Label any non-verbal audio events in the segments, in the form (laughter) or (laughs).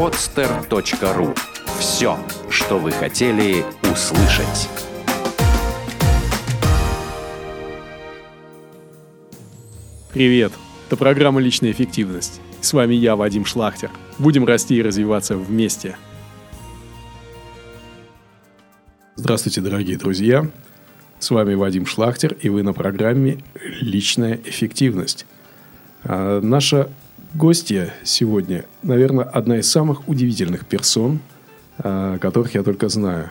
podster.ru Все, что вы хотели услышать. Привет! Это программа «Личная эффективность». С вами я, Вадим Шлахтер. Будем расти и развиваться вместе. Здравствуйте, дорогие друзья! С вами Вадим Шлахтер, и вы на программе «Личная эффективность». А наша гостья сегодня, наверное, одна из самых удивительных персон, а, которых я только знаю.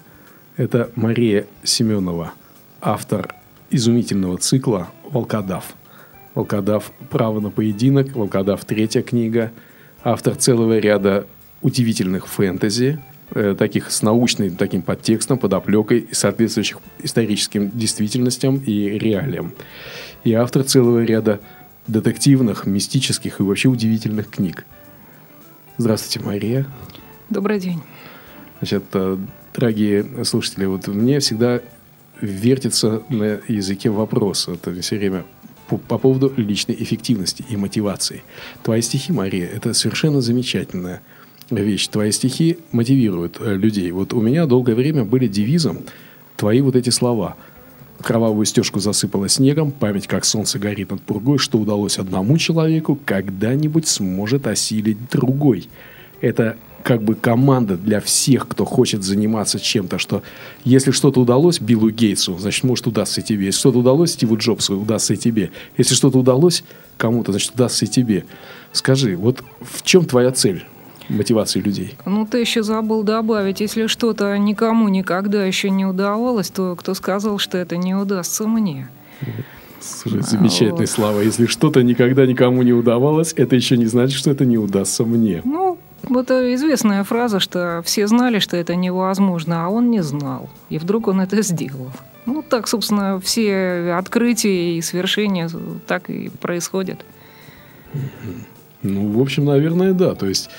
Это Мария Семенова, автор изумительного цикла «Волкодав». «Волкодав. Право на поединок», «Волкодав. Третья книга», автор целого ряда удивительных фэнтези, э, таких с научным таким подтекстом, подоплекой, соответствующих историческим действительностям и реалиям. И автор целого ряда детективных, мистических и вообще удивительных книг. Здравствуйте, Мария. Добрый день. Значит, э, дорогие слушатели, вот мне всегда вертится на языке вопрос. Это все время по, по поводу личной эффективности и мотивации. Твои стихи, Мария, это совершенно замечательная вещь. Твои стихи мотивируют э, людей. Вот у меня долгое время были девизом твои вот эти слова – Кровавую стежку засыпало снегом, память как солнце горит над пургой, что удалось одному человеку, когда-нибудь сможет осилить другой. Это как бы команда для всех, кто хочет заниматься чем-то, что если что-то удалось Биллу Гейтсу, значит, может удастся и тебе. Если что-то удалось Стиву Джобсу, удастся и тебе. Если что-то удалось кому-то, значит, удастся и тебе. Скажи, вот в чем твоя цель? Мотивации людей. Ну, ты еще забыл добавить, если что-то никому никогда еще не удавалось, то кто сказал, что это не удастся мне? Слушай, замечательная вот. слава. Если что-то никогда никому не удавалось, это еще не значит, что это не удастся мне. Ну, это известная фраза, что все знали, что это невозможно, а он не знал. И вдруг он это сделал. Ну, так, собственно, все открытия и свершения так и происходят. Ну, в общем, наверное, да. То есть,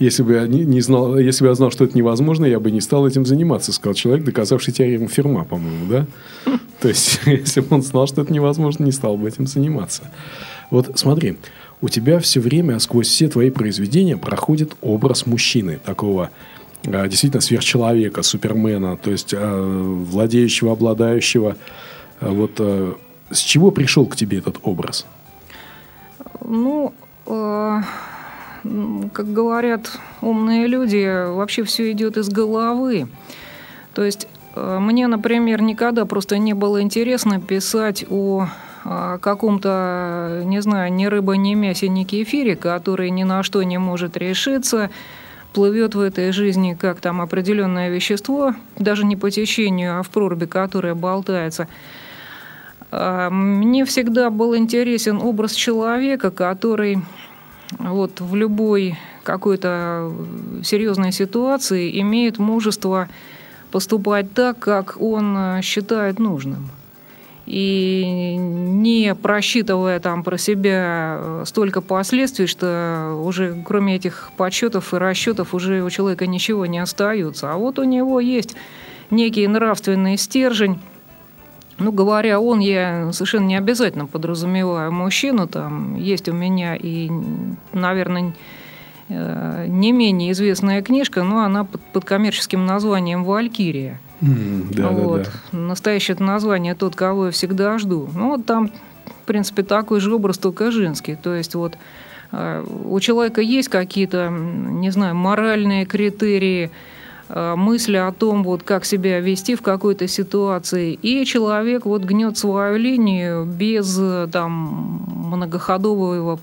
если бы я не, не знал, если бы я знал, что это невозможно, я бы не стал этим заниматься, сказал человек, доказавший теорему Ферма, по-моему, да? То есть, (laughs) если бы он знал, что это невозможно, не стал бы этим заниматься. Вот смотри, у тебя все время сквозь все твои произведения проходит образ мужчины, такого а, действительно сверхчеловека, супермена, то есть а, владеющего, обладающего. А, вот с чего пришел к тебе этот образ? Ну, как говорят умные люди, вообще все идет из головы. То есть э, мне, например, никогда просто не было интересно писать о каком-то, не знаю, ни рыба, ни мясе, ни кефире, который ни на что не может решиться, плывет в этой жизни как там определенное вещество, даже не по течению, а в проруби, которая болтается. Мне всегда был интересен образ человека, который вот в любой какой-то серьезной ситуации имеет мужество поступать так, как он э, считает нужным. И не просчитывая там про себя э, столько последствий, что уже кроме этих подсчетов и расчетов уже у человека ничего не остается. А вот у него есть некий нравственный стержень, ну, говоря он, я совершенно не обязательно подразумеваю мужчину. Там есть у меня и, наверное, э, не менее известная книжка, но она под, под коммерческим названием «Валькирия». Mm, да, вот. да, да. Настоящее название «Тот, кого я всегда жду». Ну, вот там, в принципе, такой же образ, только женский. То есть вот э, у человека есть какие-то, не знаю, моральные критерии, мысли о том, вот, как себя вести в какой-то ситуации, и человек вот гнет свою линию без там, многоходового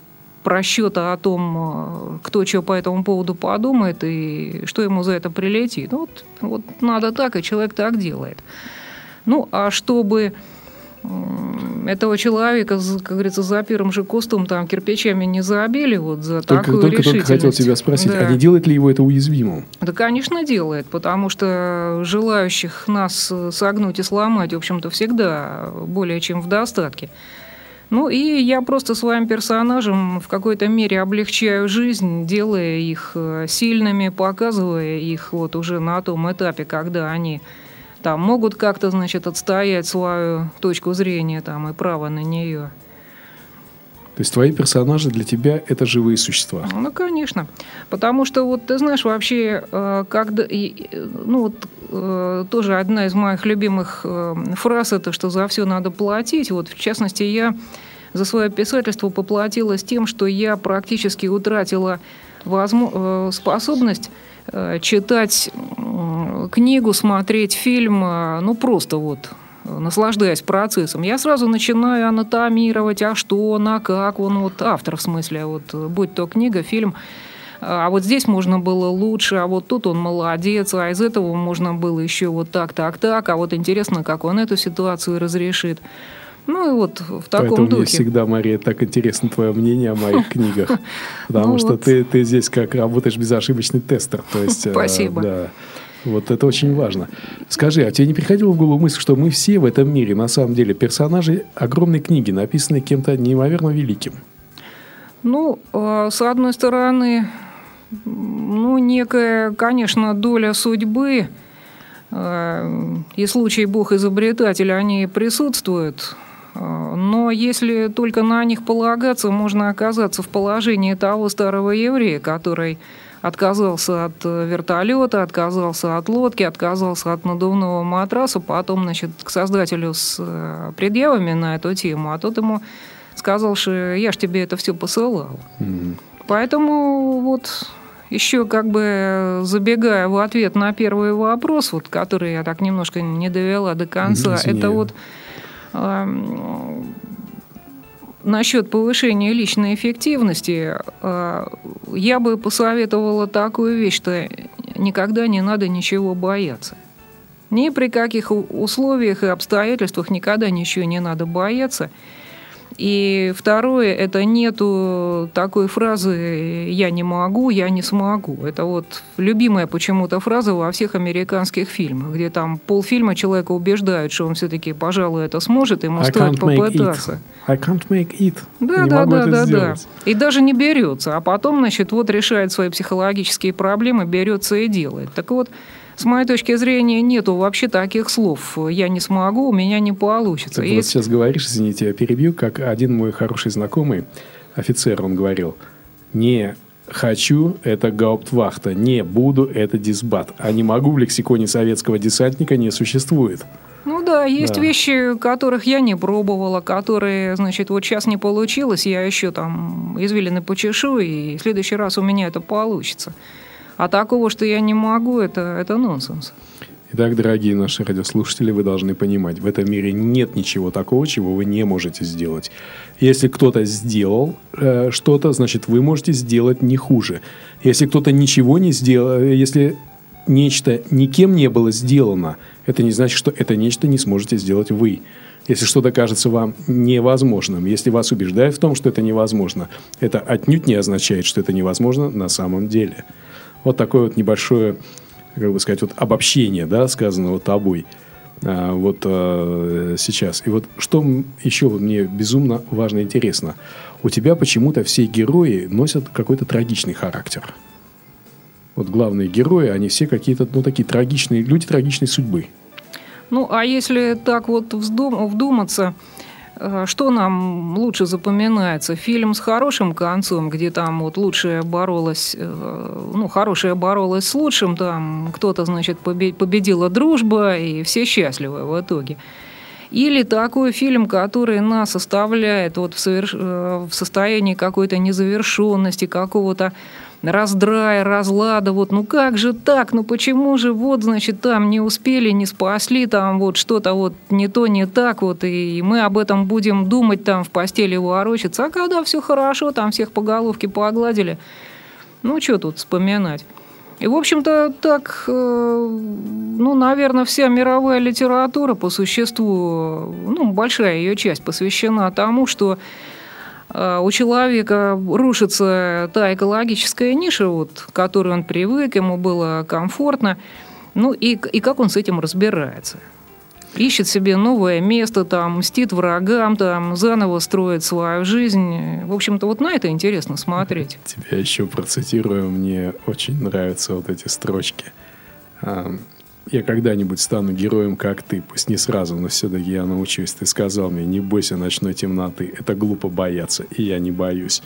просчета о том, э, кто что по этому поводу подумает и что ему за это прилетит. Вот, вот надо так, и человек так делает. Ну, а чтобы этого человека, как говорится, за первым же кустом там кирпичами не забили вот за только, такую только, решительность. Только хотел тебя спросить, да. а не делает ли его это уязвимым? Да, конечно, делает, потому что желающих нас согнуть и сломать, в общем-то, всегда более чем в достатке. Ну и я просто своим персонажам в какой-то мере облегчаю жизнь, делая их э, сильными, показывая их вот уже на том этапе, когда они там могут как-то, значит, отстоять свою точку зрения там и право на нее. То есть твои персонажи для тебя это живые существа? Ну, конечно. Потому что, вот ты знаешь, вообще, э, когда, ну, вот э, тоже одна из моих любимых э, фраз это, что за все надо платить. Вот, в частности, я за свое писательство поплатилась тем, что я практически утратила возможно, способность читать книгу, смотреть фильм, ну, просто вот наслаждаясь процессом, я сразу начинаю анатомировать, а что, на как, он вот автор в смысле, вот будь то книга, фильм, а вот здесь можно было лучше, а вот тут он молодец, а из этого можно было еще вот так, так, так, а вот интересно, как он эту ситуацию разрешит. Ну и вот в таком Поэтому духе. мне всегда, Мария, так интересно твое мнение о моих (laughs) книгах. Потому ну что ты, ты здесь как работаешь безошибочный тестер. То есть, э, Спасибо. Да. Вот это очень важно. Скажи, а тебе не приходила в голову мысль, что мы все в этом мире, на самом деле, персонажи огромной книги, написанной кем-то неимоверно великим? Ну, э, с одной стороны, ну, некая, конечно, доля судьбы э, и случай бог-изобретатель, они присутствуют. Э, но если только на них полагаться, можно оказаться в положении того старого еврея, который отказался от э, вертолета, отказался от лодки, отказался от надувного матраса, потом, значит, к создателю с э, предъявами на эту тему, а тот ему сказал, что я ж тебе это все посылал. Mm-hmm. Поэтому вот еще как бы забегая в ответ на первый вопрос, вот, который я так немножко не довела до конца, mm-hmm, это вот насчет повышения личной эффективности, э, я бы посоветовала такую вещь, что никогда не надо ничего бояться. Ни при каких условиях и обстоятельствах никогда ничего не надо бояться – и второе, это нету такой фразы «я не могу, я не смогу». Это вот любимая почему-то фраза во всех американских фильмах, где там полфильма человека убеждают, что он все-таки, пожалуй, это сможет, ему I стоит попытаться. I can't make it. Да, не да, да, да, сделать. да. И даже не берется. А потом, значит, вот решает свои психологические проблемы, берется и делает. Так вот, с моей точки зрения, нету вообще таких слов. Я не смогу, у меня не получится. Ты вот сейчас говоришь, извините, я перебью, как один мой хороший знакомый, офицер, он говорил, не хочу – это гауптвахта, не буду – это дисбат, а не могу в лексиконе советского десантника не существует. Ну да, есть да. вещи, которых я не пробовала, которые, значит, вот сейчас не получилось, я еще там извилины почешу, и в следующий раз у меня это получится. А такого, что я не могу, это, это нонсенс. Итак, дорогие наши радиослушатели, вы должны понимать, в этом мире нет ничего такого, чего вы не можете сделать. Если кто-то сделал э, что-то, значит, вы можете сделать не хуже. Если кто-то ничего не сделал, э, если нечто никем не было сделано, это не значит, что это нечто не сможете сделать вы. Если что-то кажется вам невозможным, если вас убеждают в том, что это невозможно, это отнюдь не означает, что это невозможно на самом деле. Вот такое вот небольшое, как бы сказать, вот обобщение, да, сказанного тобой а, вот а, сейчас. И вот что еще мне безумно важно и интересно. У тебя почему-то все герои носят какой-то трагичный характер. Вот главные герои, они все какие-то, ну, такие трагичные, люди трагичной судьбы. Ну, а если так вот вздум, вдуматься, что нам лучше запоминается? Фильм с хорошим концом, где там вот лучшая боролась, э, ну, хорошая боролась с лучшим, там кто-то, значит, победила дружба, и все счастливы в итоге. Или такой фильм, который нас оставляет вот в, соверш... Э, в состоянии какой-то незавершенности, какого-то раздрая, разлада, вот, ну как же так, ну почему же вот, значит, там не успели, не спасли, там вот что-то вот не то, не так, вот, и мы об этом будем думать там в постели ворочаться, а когда все хорошо, там всех по головке погладили, ну что тут вспоминать. И, в общем-то, так, э, ну, наверное, вся мировая литература по существу, ну, большая ее часть посвящена тому, что у человека рушится та экологическая ниша, вот, к которой он привык, ему было комфортно. Ну и, и как он с этим разбирается? Ищет себе новое место, там, мстит врагам, там, заново строит свою жизнь. В общем-то, вот на это интересно смотреть. Тебя еще процитирую. Мне очень нравятся вот эти строчки. Я когда-нибудь стану героем, как ты. Пусть не сразу, но все-таки я научусь. Ты сказал мне, не бойся ночной темноты. Это глупо бояться, и я не боюсь.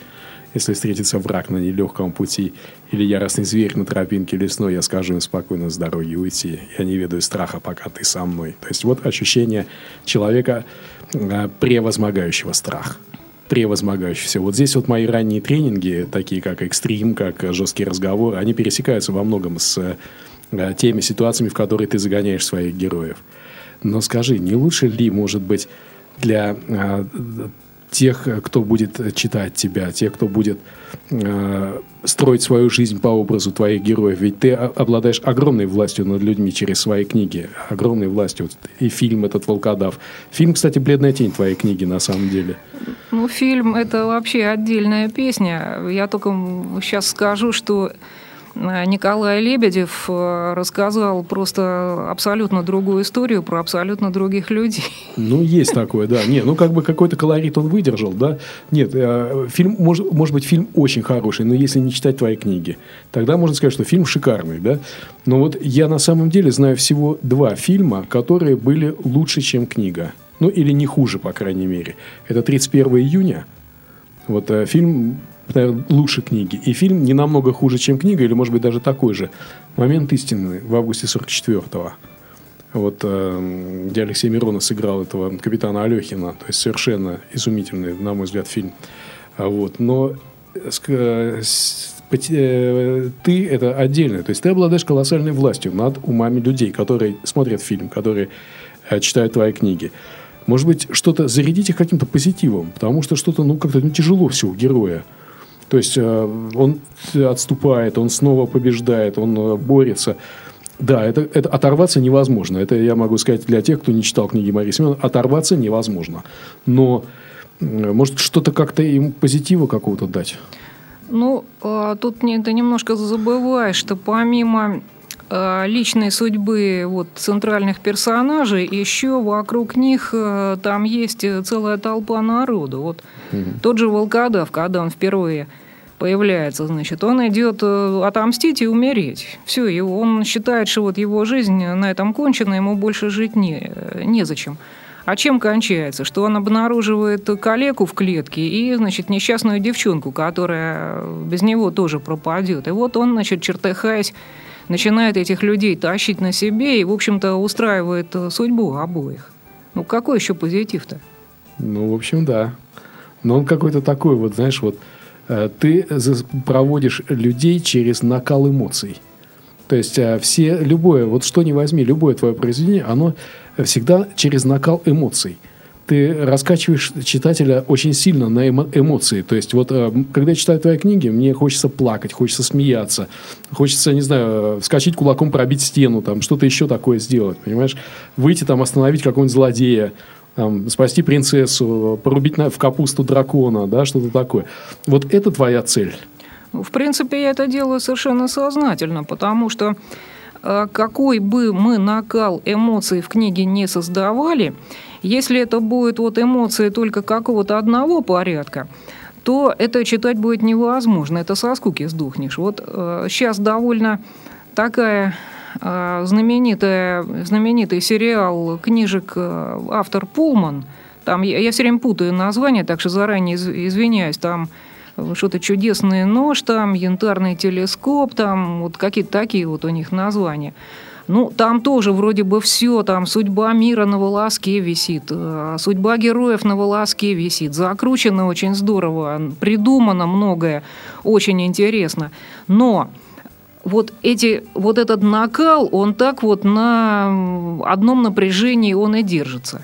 Если встретится враг на нелегком пути или яростный зверь на тропинке лесной, я скажу им спокойно с дороги уйти. Я не ведаю страха, пока ты со мной. То есть вот ощущение человека, э, превозмогающего страх превозмогающий все. Вот здесь вот мои ранние тренинги, такие как экстрим, как жесткие разговоры, они пересекаются во многом с теми ситуациями, в которые ты загоняешь своих героев. Но скажи, не лучше ли, может быть, для э, тех, кто будет читать тебя, тех, кто будет э, строить свою жизнь по образу твоих героев. Ведь ты обладаешь огромной властью над людьми через свои книги. Огромной властью. Вот и фильм этот «Волкодав». Фильм, кстати, «Бледная тень» твоей книги на самом деле. Ну, фильм – это вообще отдельная песня. Я только сейчас скажу, что Э, Николай Лебедев э, рассказал просто абсолютно другую историю про абсолютно других людей. Ну, есть такое, да. Не, ну, как бы какой-то колорит он выдержал, да. Нет, э, фильм, может, может быть, фильм очень хороший, но если не читать твои книги, тогда можно сказать, что фильм шикарный, да. Но вот я на самом деле знаю всего два фильма, которые были лучше, чем книга. Ну, или не хуже, по крайней мере. Это 31 июня. Вот фильм наверное, лучше книги. И фильм не намного хуже, чем книга, или, может быть, даже такой же. «Момент истины» в августе 44-го. Вот, э, где Алексей Миронов сыграл этого капитана Алехина. То есть, совершенно изумительный, на мой взгляд, фильм. А вот. Но э, э, ты это отдельно. То есть, ты обладаешь колоссальной властью над умами людей, которые смотрят фильм, которые читают твои книги. Может быть, что-то зарядить их каким-то позитивом, потому что что-то, ну, как-то ну, тяжело все у героя. То есть э, он отступает, он снова побеждает, он э, борется. Да, это, это оторваться невозможно. Это я могу сказать для тех, кто не читал книги Марии Семеновны. Оторваться невозможно. Но может что-то как-то им позитива какого-то дать? Ну, а, тут ты немножко забываешь, что помимо личной судьбы вот, центральных персонажей, еще вокруг них э, там есть целая толпа народу. Вот угу. тот же Волкодав, когда он впервые появляется, значит, он идет э, отомстить и умереть. Все, и он считает, что вот его жизнь на этом кончена, ему больше жить не, незачем. А чем кончается? Что он обнаруживает калеку в клетке и, значит, несчастную девчонку, которая без него тоже пропадет. И вот он, значит, чертыхаясь, начинает этих людей тащить на себе и, в общем-то, устраивает э, судьбу обоих. Ну, какой еще позитив-то? Ну, в общем, да. Но он какой-то такой, вот, знаешь, вот э, ты проводишь людей через накал эмоций. То есть э, все, любое, вот что ни возьми, любое твое произведение, оно всегда через накал эмоций ты раскачиваешь читателя очень сильно на эмо- эмоции. То есть, вот э, когда я читаю твои книги, мне хочется плакать, хочется смеяться, хочется, не знаю, вскочить кулаком, пробить стену, там, что-то еще такое сделать, понимаешь? Выйти там, остановить какого-нибудь злодея, там, спасти принцессу, порубить на, в капусту дракона, да, что-то такое. Вот это твоя цель. Ну, в принципе, я это делаю совершенно сознательно, потому что э, какой бы мы накал эмоций в книге не создавали, если это будет вот эмоции только какого-то одного порядка, то это читать будет невозможно, это со скуки сдохнешь. Вот э, сейчас довольно такая э, знаменитая, знаменитый сериал книжек э, автор Пулман. Там я, я все время путаю название, так что заранее из, извиняюсь. Там что-то чудесный нож, там янтарный телескоп, там вот какие-то такие вот у них названия. Ну, там тоже вроде бы все, там судьба мира на волоске висит, э, судьба героев на волоске висит, закручено очень здорово, придумано многое, очень интересно. Но вот, эти, вот этот накал, он так вот на одном напряжении он и держится.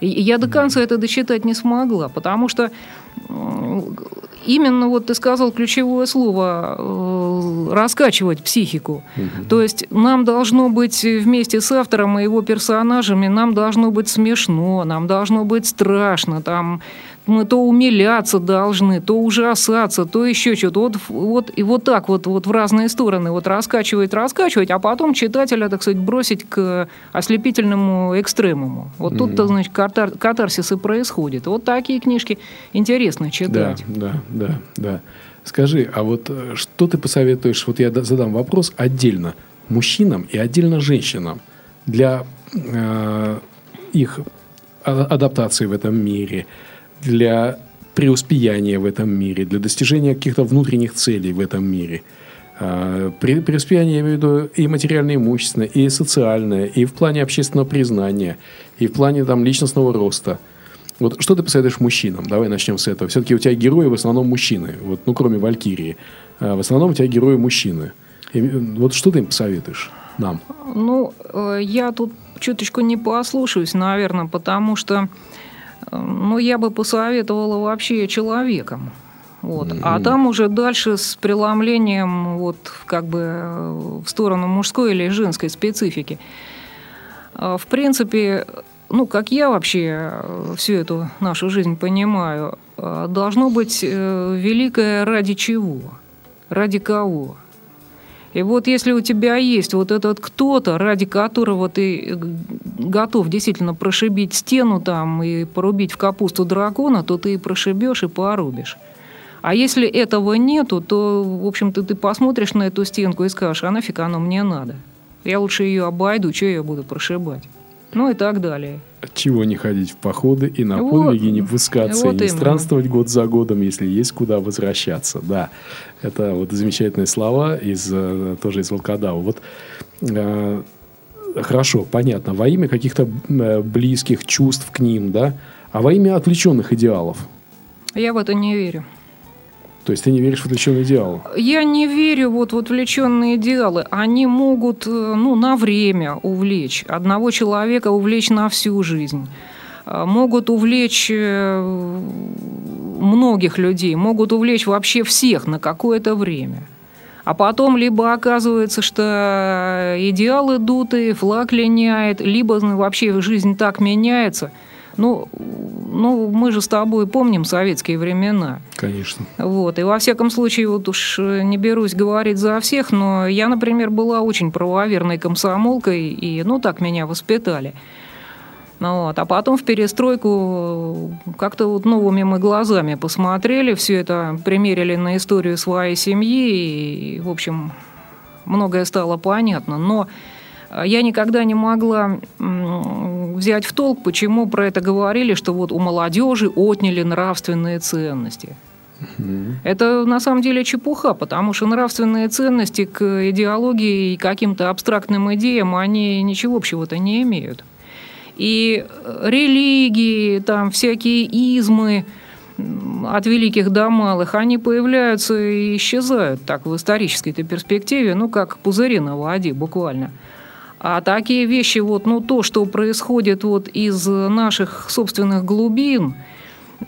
И я до конца это досчитать не смогла, потому что именно вот ты сказал ключевое слово э, раскачивать психику. Угу. То есть нам должно быть вместе с автором и его персонажами, нам должно быть смешно, нам должно быть страшно, там мы то умиляться должны, то ужасаться, то еще что-то. Вот, вот, и вот так вот, вот в разные стороны вот раскачивать, раскачивать, а потом читателя, так сказать, бросить к ослепительному экстремуму. Вот mm-hmm. тут-то, значит, катар, катарсис и происходит. Вот такие книжки интересно читать. Да, да, да, да. Скажи, а вот э, что ты посоветуешь, вот я задам вопрос отдельно, мужчинам и отдельно женщинам для э, их адаптации в этом мире, для преуспеяния в этом мире, для достижения каких-то внутренних целей в этом мире. А, преуспеяние, я имею в виду, и материально-имущественное, и социальное, и в плане общественного признания, и в плане там, личностного роста. Вот что ты посоветуешь мужчинам? Давай начнем с этого. Все-таки у тебя герои в основном мужчины, вот, ну, кроме Валькирии. А в основном у тебя герои мужчины. И, вот что ты им посоветуешь нам? Ну, э, я тут чуточку не послушаюсь, наверное, потому что ну, я бы посоветовала вообще человеком. Вот. Mm-hmm. А там уже дальше с преломлением вот как бы в сторону мужской или женской специфики. А, в принципе, ну, как я вообще всю эту нашу жизнь понимаю, а, должно быть э, великое ради чего, ради кого. И вот если у тебя есть вот этот кто-то, ради которого ты готов действительно прошибить стену там и порубить в капусту дракона, то ты и прошибешь, и порубишь. А если этого нету, то, в общем-то, ты посмотришь на эту стенку и скажешь, а нафиг оно мне надо? Я лучше ее обойду, что я буду прошибать? Ну и так далее. Чего не ходить в походы и на вот, подвиги не пускаться, вот и не именно. странствовать год за годом, если есть куда возвращаться. Да, это вот замечательные слова из, э, тоже из Волкодава. Вот э, хорошо, понятно, во имя каких-то э, близких чувств к ним, да, а во имя отвлеченных идеалов. Я в это не верю. То есть ты не веришь в отвлеченные идеалы? Я не верю вот в отвлеченные идеалы. Они могут э, ну, на время увлечь. Одного человека увлечь на всю жизнь. А, могут увлечь э, многих людей, могут увлечь вообще всех на какое-то время. А потом либо оказывается, что идеалы дутые, флаг линяет, либо вообще жизнь так меняется – ну, ну, мы же с тобой помним советские времена. Конечно. Вот. И во всяком случае, вот уж э, не берусь говорить за всех, но я, например, была очень правоверной комсомолкой, и, ну, так меня воспитали. Ну вот. А потом в перестройку как-то вот новыми мы глазами посмотрели, все это примерили на историю своей семьи, и, в общем, многое стало понятно. Но я никогда не могла взять в толк, почему про это говорили, что вот у молодежи отняли нравственные ценности. Это на самом деле чепуха, потому что нравственные ценности к идеологии и каким-то абстрактным идеям, они ничего общего-то не имеют. И религии, там всякие измы от великих до малых, они появляются и исчезают так в исторической перспективе, ну как пузыри на воде буквально – а такие вещи, вот, ну, то, что происходит вот из наших собственных глубин,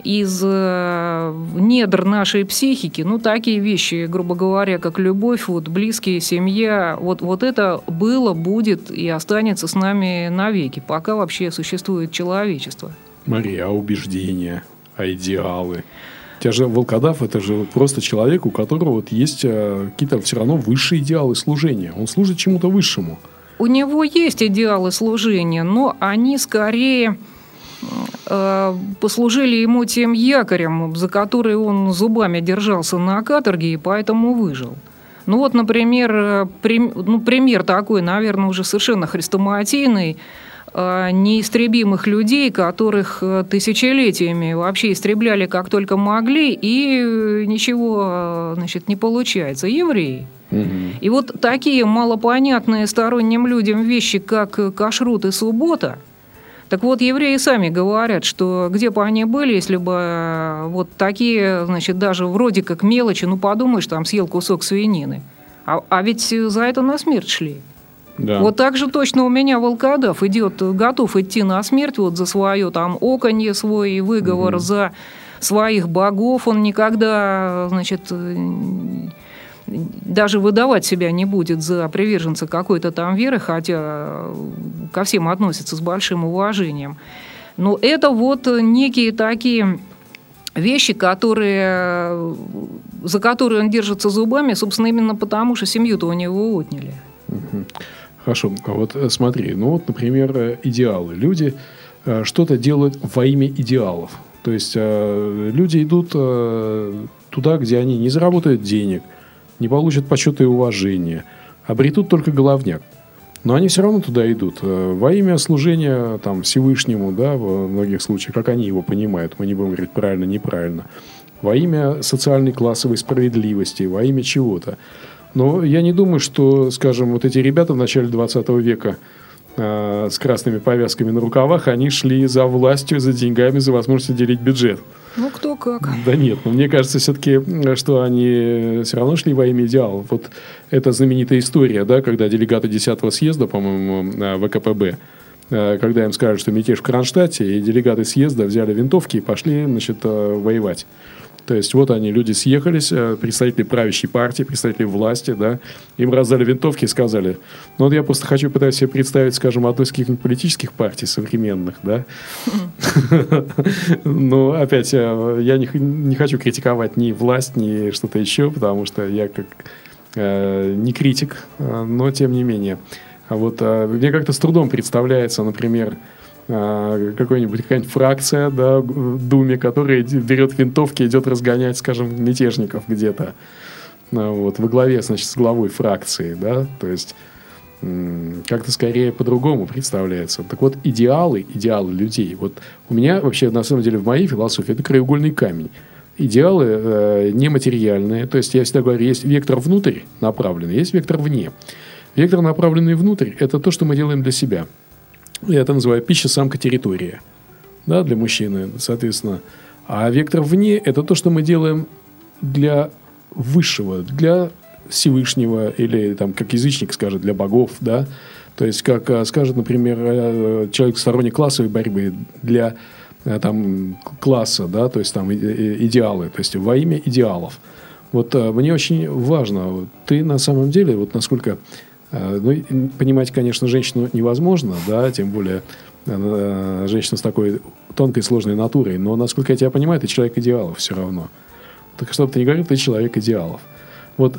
из э, недр нашей психики, ну, такие вещи, грубо говоря, как любовь, вот, близкие, семья, вот, вот это было, будет и останется с нами навеки, пока вообще существует человечество. Мария, а убеждения, а идеалы? Тебя же волкодав – это же просто человек, у которого вот есть э, какие-то все равно высшие идеалы служения. Он служит чему-то высшему – у него есть идеалы служения, но они скорее э, послужили ему тем якорем, за который он зубами держался на каторге и поэтому выжил. Ну вот, например, э, прим, ну, пример такой, наверное, уже совершенно хрестоматийный, э, неистребимых людей, которых тысячелетиями вообще истребляли как только могли, и ничего значит, не получается. Евреи. И вот такие малопонятные сторонним людям вещи, как кашрут и суббота, так вот, евреи сами говорят, что где бы они были, если бы э, вот такие, значит, даже вроде как мелочи, ну подумаешь, там съел кусок свинины. А, а ведь за это на смерть шли. Да. Вот так же точно у меня волкодав идет, готов идти на смерть вот за свое там оконье свой выговор, угу. за своих богов. Он никогда, значит, даже выдавать себя не будет за приверженца какой-то там веры, хотя ко всем относится с большим уважением. Но это вот некие такие вещи, которые, за которые он держится зубами, собственно, именно потому, что семью-то у него отняли. Хорошо, а вот э, смотри, ну вот, например, э, идеалы. Люди э, что-то делают во имя идеалов. То есть люди идут туда, где они не заработают денег, не получат почета и уважения, обретут только головняк. Но они все равно туда идут. Э, во имя служения там, Всевышнему, да, в многих случаях, как они его понимают, мы не будем говорить правильно, неправильно. Во имя социальной классовой справедливости, во имя чего-то. Но я не думаю, что, скажем, вот эти ребята в начале 20 века э, с красными повязками на рукавах, они шли за властью, за деньгами, за возможностью делить бюджет. Ну, кто как. Да нет, но мне кажется все-таки, что они все равно шли во имя идеала. Вот эта знаменитая история, да, когда делегаты 10-го съезда, по-моему, ВКПБ, э, когда им сказали, что мятеж в Кронштадте, и делегаты съезда взяли винтовки и пошли, значит, э, воевать. То есть вот они, люди съехались, э, представители правящей партии, представители власти, да, им раздали винтовки и сказали, ну вот я просто хочу пытаюсь себе представить, скажем, одну из каких-нибудь политических партий современных, да. (laughs) Но опять, э, я не, хочу критиковать ни власть, ни что-то еще, потому что я как э, не критик, но тем не менее. А вот мне как-то с трудом представляется, например, какой-нибудь какая-нибудь фракция да, в Думе, которая берет винтовки и идет разгонять, скажем, мятежников где-то. А, вот, во главе, значит, с главой фракции, да, то есть как-то скорее по-другому представляется. Так вот, идеалы, идеалы людей. Вот у меня вообще, на самом деле, в моей философии это краеугольный камень. Идеалы э, нематериальные. То есть, я всегда говорю, есть вектор внутрь направленный, есть вектор вне. Вектор, направленный внутрь, это то, что мы делаем для себя – я это называю пища, самка, территория. Да, для мужчины, соответственно. А вектор вне – это то, что мы делаем для высшего, для Всевышнего, или, там, как язычник скажет, для богов, да. То есть, как а, скажет, например, э, человек сторонник классовой борьбы, для э, там, класса, да, то есть там идеалы, то есть во имя идеалов. Вот э, мне очень важно, ты на самом деле, вот насколько Э, ну, понимать, конечно, женщину невозможно, да, тем более э, женщина с такой тонкой, сложной натурой. Но, насколько я тебя понимаю, ты человек идеалов все равно. Так что бы ты ни говорил, ты человек идеалов. Вот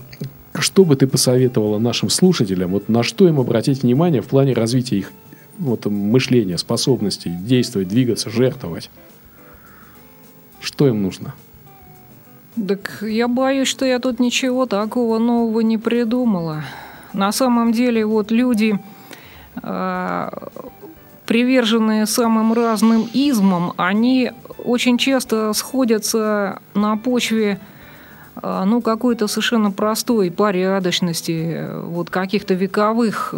что бы ты посоветовала нашим слушателям, вот на что им обратить внимание в плане развития их вот, мышления, способностей действовать, двигаться, жертвовать? Что им нужно? Так я боюсь, что я тут ничего такого нового не придумала. На самом деле вот люди, а, приверженные самым разным измам, они очень часто сходятся на почве а, ну, какой-то совершенно простой порядочности, вот каких-то вековых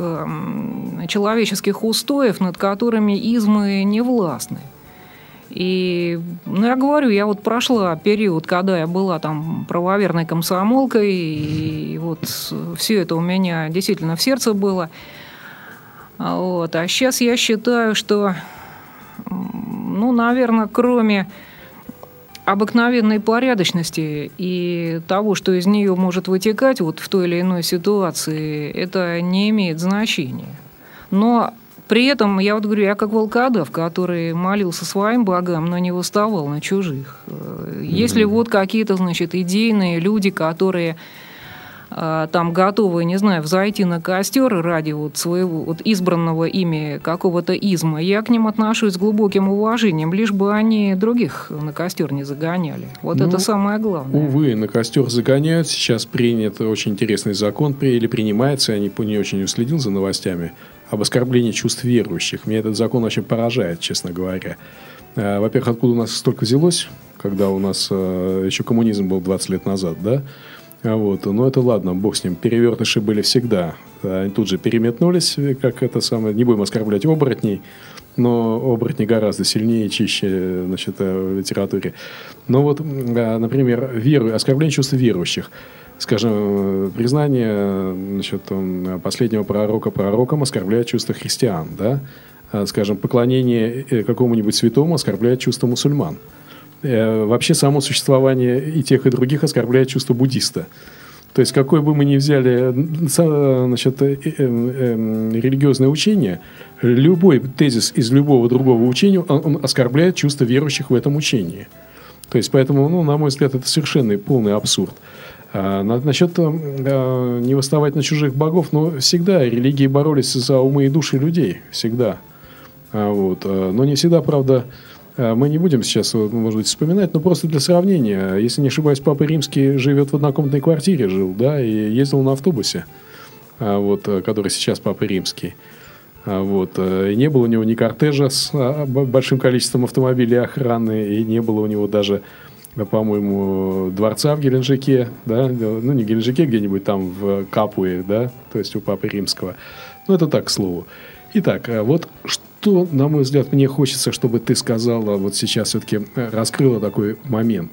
человеческих устоев, над которыми измы не властны. И, ну, я говорю, я вот прошла период, когда я была там правоверной комсомолкой, и вот все это у меня действительно в сердце было. Вот. А сейчас я считаю, что, ну, наверное, кроме обыкновенной порядочности и того, что из нее может вытекать вот в той или иной ситуации, это не имеет значения. Но при этом, я вот говорю, я как волкодав, который молился своим богам, но не восставал на чужих. Если mm-hmm. вот какие-то, значит, идейные люди, которые а, там готовы, не знаю, взойти на костер ради вот своего вот избранного ими какого-то изма, я к ним отношусь с глубоким уважением, лишь бы они других на костер не загоняли. Вот ну, это самое главное. Увы, на костер загоняют. Сейчас принят очень интересный закон, или принимается, я не, не очень уследил за новостями, об оскорблении чувств верующих. Меня этот закон вообще поражает, честно говоря. Э, во-первых, откуда у нас столько взялось, когда у нас э, еще коммунизм был 20 лет назад, да? А вот. Но ну, это ладно, бог с ним. Перевертыши были всегда. Они тут же переметнулись, как это самое. Не будем оскорблять оборотней, но оборотни гораздо сильнее и чище значит, э, в литературе. Но вот, например, веру, оскорбление чувств верующих – скажем, признание значит, последнего пророка пророком оскорбляет чувства христиан, да? А, скажем, поклонение э, какому-нибудь святому оскорбляет чувство мусульман. Э, вообще само существование и тех, и других оскорбляет чувство буддиста. То есть, какое бы мы ни взяли значит, э, религиозное учение, любой тезис из любого другого учения, он оскорбляет чувство верующих в этом учении. То есть, поэтому, ну, на мой взгляд, это совершенно полный абсурд. А, насчет э, не восставать на чужих богов, ну, всегда религии боролись за умы и души людей, всегда. А, вот. А, но не всегда, правда, мы не будем сейчас, может быть, вспоминать, но просто для сравнения. Если не ошибаюсь, Папа Римский живет в однокомнатной квартире, жил, да, и ездил на автобусе. а, вот, который сейчас Папа Римский. А, вот. И не было у него ни кортежа с большим количеством автомобилей охраны, и не было у него даже по-моему, дворца в Геленджике, да, ну, не Геленджике, где-нибудь там в Капуе, да, то есть у Папы Римского. Ну, это так, к слову. Итак, а вот что, на мой взгляд, мне хочется, чтобы ты сказала, вот сейчас все-таки э, раскрыла такой момент.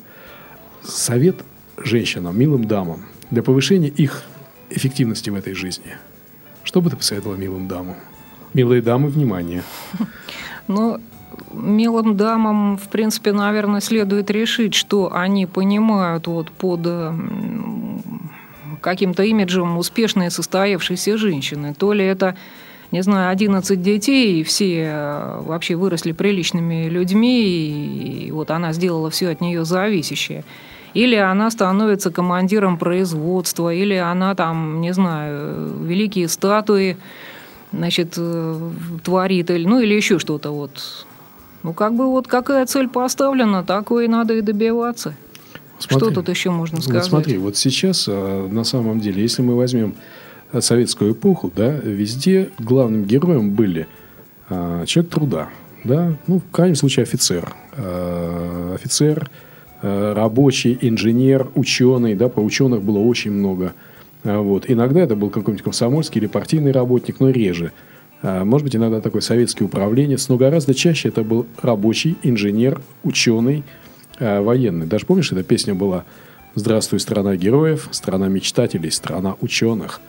Совет женщинам, милым дамам, для повышения их эффективности в этой жизни. Что бы ты посоветовала милым дамам? Милые дамы, внимание. Ну, милым дамам, в принципе, наверное, следует решить, что они понимают вот под каким-то имиджем успешной состоявшейся женщины. То ли это, не знаю, 11 детей, и все э, вообще выросли приличными людьми, и вот она сделала все от нее зависящее. Или она становится командиром производства, или она там, не знаю, великие статуи значит, э, творит, ну или еще что-то вот ну, как бы вот какая цель поставлена, такой и надо и добиваться. Смотри, Что тут еще можно сказать? Вот смотри, вот сейчас а, на самом деле, если мы возьмем а, советскую эпоху, да, везде главным героем были а, человек труда, да, ну, в крайнем случае офицер. А, офицер, а, рабочий, инженер, ученый, да, по ученых было очень много. А, вот. Иногда это был какой-нибудь комсомольский или партийный работник, но реже – может быть, иногда такой советский управленец, но гораздо чаще это был рабочий, инженер, ученый, а, военный. Даже помнишь, эта песня была «Здравствуй, страна героев, страна мечтателей, страна ученых».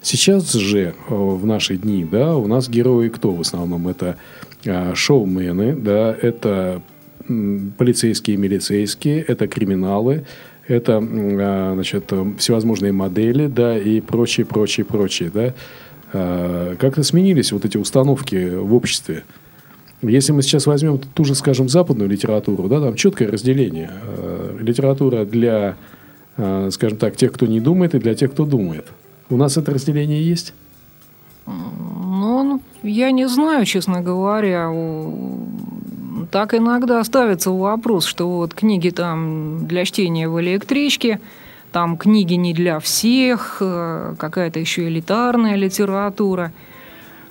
Сейчас же, в наши дни, да, у нас герои кто в основном? Это а, шоумены, да, это полицейские милицейские, это криминалы, это, значит, всевозможные модели, да, и прочее, прочее, прочее, да. А, как-то сменились вот эти установки в обществе. Если мы сейчас возьмем ту же, скажем, западную литературу, да, там четкое разделение. А, литература для, а, скажем так, тех, кто не думает, и для тех, кто думает. У нас это разделение есть? Ну, я не знаю, честно говоря. Так иногда ставится вопрос, что вот книги там для чтения в электричке – там книги не для всех, э, какая-то еще элитарная литература.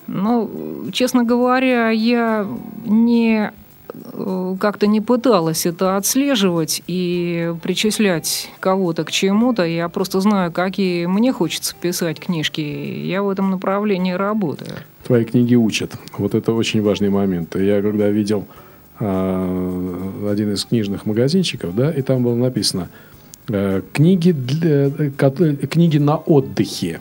Но, честно говоря, я не э, как-то не пыталась это отслеживать и причислять кого-то к чему-то. Я просто знаю, какие мне хочется писать книжки. Я в этом направлении работаю. Твои книги учат. Вот это очень важный момент. Я когда видел э, один из книжных магазинчиков, да, и там было написано – книги, для, книги на отдыхе.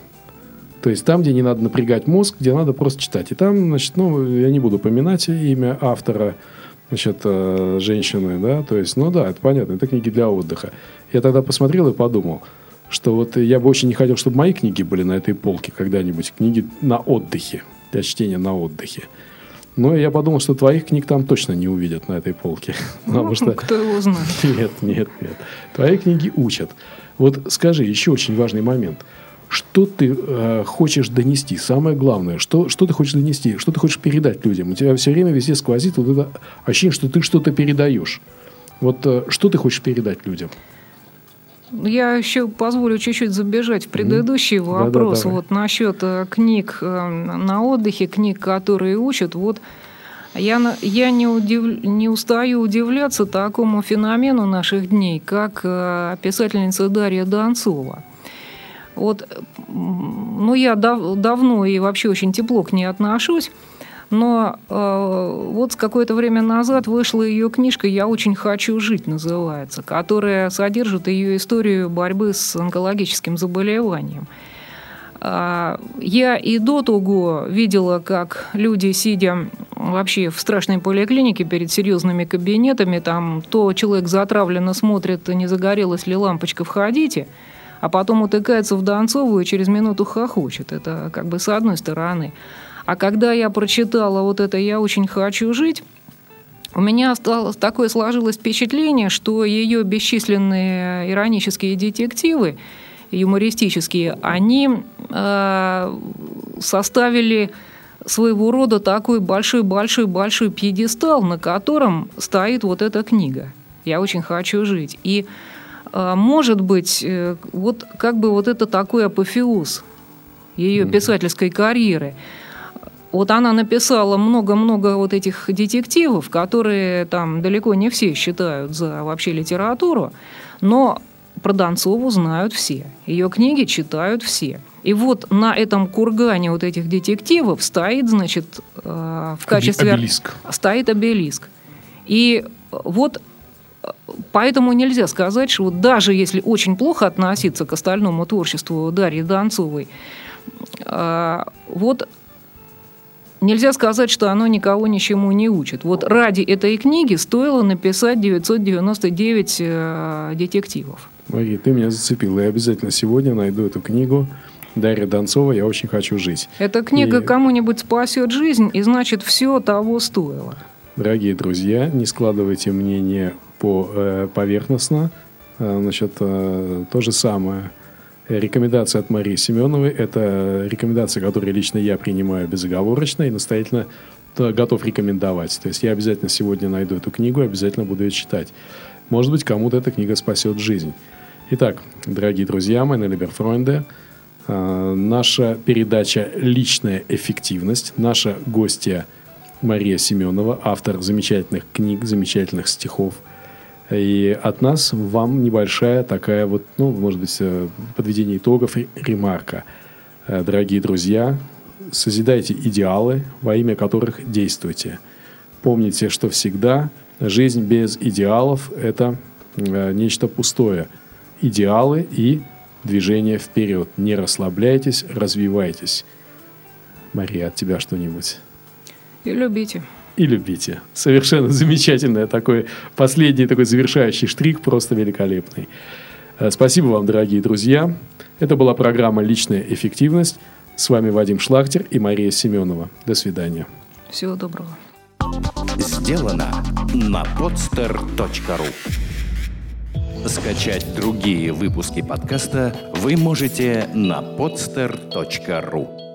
То есть там, где не надо напрягать мозг, где надо просто читать. И там, значит, ну, я не буду поминать имя автора, значит, э, женщины, да, то есть, ну да, это понятно, это книги для отдыха. Я тогда посмотрел и подумал, что вот я бы очень не хотел, чтобы мои книги были на этой полке когда-нибудь, книги на отдыхе, для чтения на отдыхе. Но я подумал, что твоих книг там точно не увидят на этой полке. (laughs) Ну, Потому что... Кто его знает. (laughs) Нет, нет, нет. Твои книги учат. Вот скажи, еще очень важный момент. Что ты э, хочешь донести? Самое главное, что, что ты хочешь донести? Что ты хочешь передать людям? У тебя все время везде сквозит вот это ощущение, что ты что-то передаешь. Вот э, что ты хочешь передать людям? Я еще позволю чуть-чуть забежать в предыдущий mm. вопрос. Да, да, вот насчет э, книг э, на отдыхе, книг, которые учат. Вот я, я не, удив, не устаю удивляться такому феномену наших дней, как э, писательница Дарья Донцова. Вот, ну, я дав, давно и вообще очень тепло к ней отношусь. Но э, вот какое-то время назад вышла ее книжка «Я очень хочу жить» называется, которая содержит ее историю борьбы с онкологическим заболеванием. А, я и до того видела, как люди, сидя вообще в страшной поликлинике перед серьезными кабинетами, там то человек затравленно смотрит, не загорелась ли лампочка, входите, а потом утыкается в Донцову и через минуту хохочет. Это как бы с одной стороны. А когда я прочитала вот это «Я очень хочу жить», у меня стало, такое сложилось впечатление, что ее бесчисленные иронические детективы, юмористические, они э, составили своего рода такой большой-большой-большой пьедестал, на котором стоит вот эта книга. Я очень хочу жить. И, э, может быть, э, вот как бы вот это такой апофеоз ее писательской карьеры. Вот она написала много-много вот этих детективов, которые там далеко не все считают за вообще литературу, но про Донцову знают все. Ее книги читают все. И вот на этом кургане вот этих детективов стоит, значит, э, в качестве... Обелиск. Стоит обелиск. И вот э, Поэтому нельзя сказать, что вот даже если очень плохо относиться к остальному творчеству Дарьи Донцовой, э, вот нельзя сказать, что оно никого ничему не учит. Вот ради этой книги стоило написать 999 э, детективов. Мария, ты меня зацепила. Я обязательно сегодня найду эту книгу. Дарья Донцова «Я очень хочу жить». Эта книга и... кому-нибудь спасет жизнь, и значит, все того стоило. Дорогие друзья, не складывайте мнение по, э, поверхностно. Э, значит, э, то же самое. Рекомендация от Марии Семеновой – это рекомендация, которую лично я принимаю безоговорочно и настоятельно готов рекомендовать. То есть я обязательно сегодня найду эту книгу, обязательно буду ее читать. Может быть, кому-то эта книга спасет жизнь. Итак, дорогие друзья, мои Либерфройнде, э, наша передача «Личная эффективность», наша гостья Мария Семенова, автор замечательных книг, замечательных стихов. И от нас вам небольшая такая вот, ну, может быть, э, подведение итогов, ремарка. Э, дорогие друзья, созидайте идеалы, во имя которых действуйте. Помните, что всегда жизнь без идеалов – это нечто пустое – идеалы и движение вперед. Не расслабляйтесь, развивайтесь. Мария, от тебя что-нибудь? И любите. И любите. Совершенно замечательный такой последний такой завершающий штрих, просто великолепный. Э, спасибо вам, дорогие друзья. Это была программа «Личная эффективность». С вами Вадим Шлахтер и Мария Семенова. До свидания. Всего доброго. Сделано на podster.ru Скачать другие выпуски подкаста вы можете на podster.ru